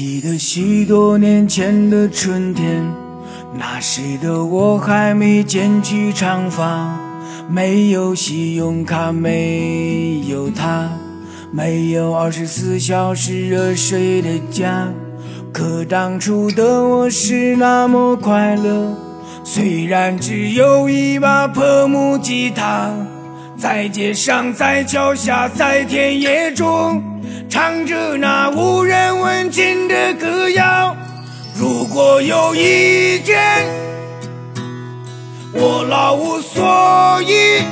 记得许多年前的春天，那时的我还没剪去长发，没有信用卡，没有他，没有二十四小时热水的家。可当初的我是那么快乐，虽然只有一把破木吉他，在街上，在桥下，在田野中。唱着那无人问津的歌谣。如果有一天我老无所依，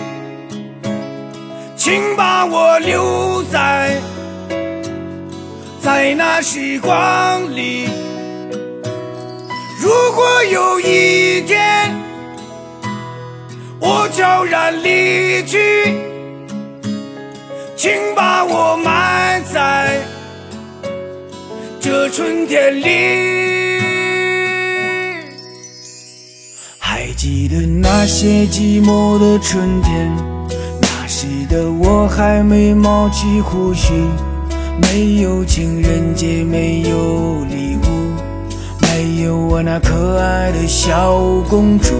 请把我留在在那时光里。如果有一天我悄然离去，请把我埋春天里。还记得那些寂寞的春天，那时的我还没冒起胡须，没有情人节，没有礼物，没有我那可爱的小公主，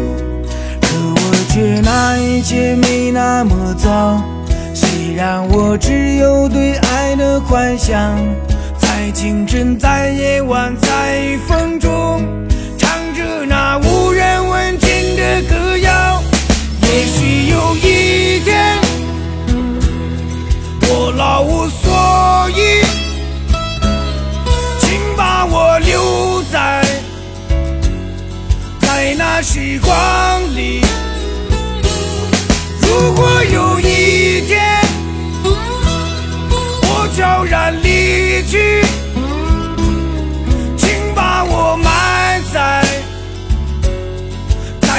可我却那一切没那么糟。虽然我只有对爱的幻想，在清晨，在夜晚，在风中，唱着那无人问津的歌谣。也许有一天，我老无所依，请把我留在在那时光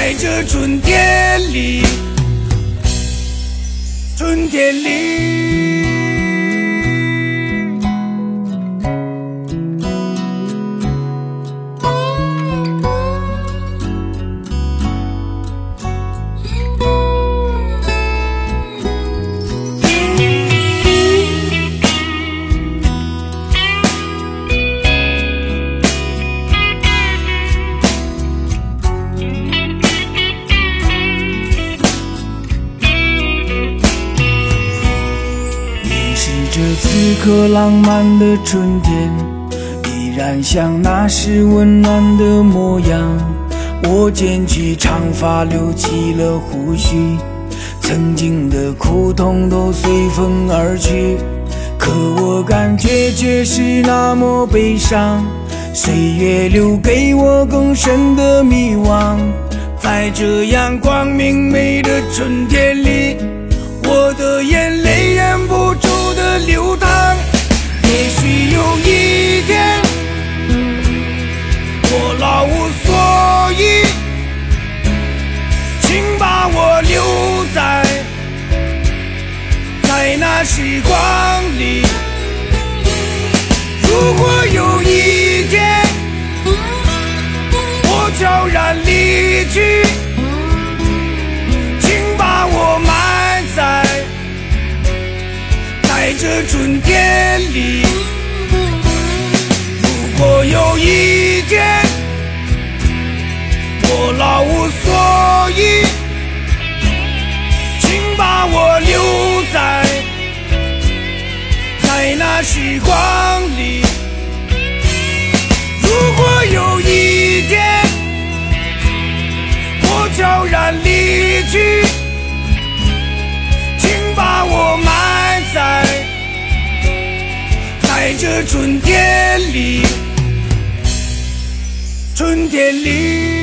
在这春天里，春天里。此刻浪漫的春天，依然像那时温暖的模样。我剪去长发，留起了胡须，曾经的苦痛都随风而去。可我感觉却是那么悲伤，岁月留给我更深的迷惘。在这样光明媚的春天里，我的眼泪忍不那时光里。如果有一天，我悄然离去。请把我埋在在这春天里，如果有一天我老无所这春天里，春天里。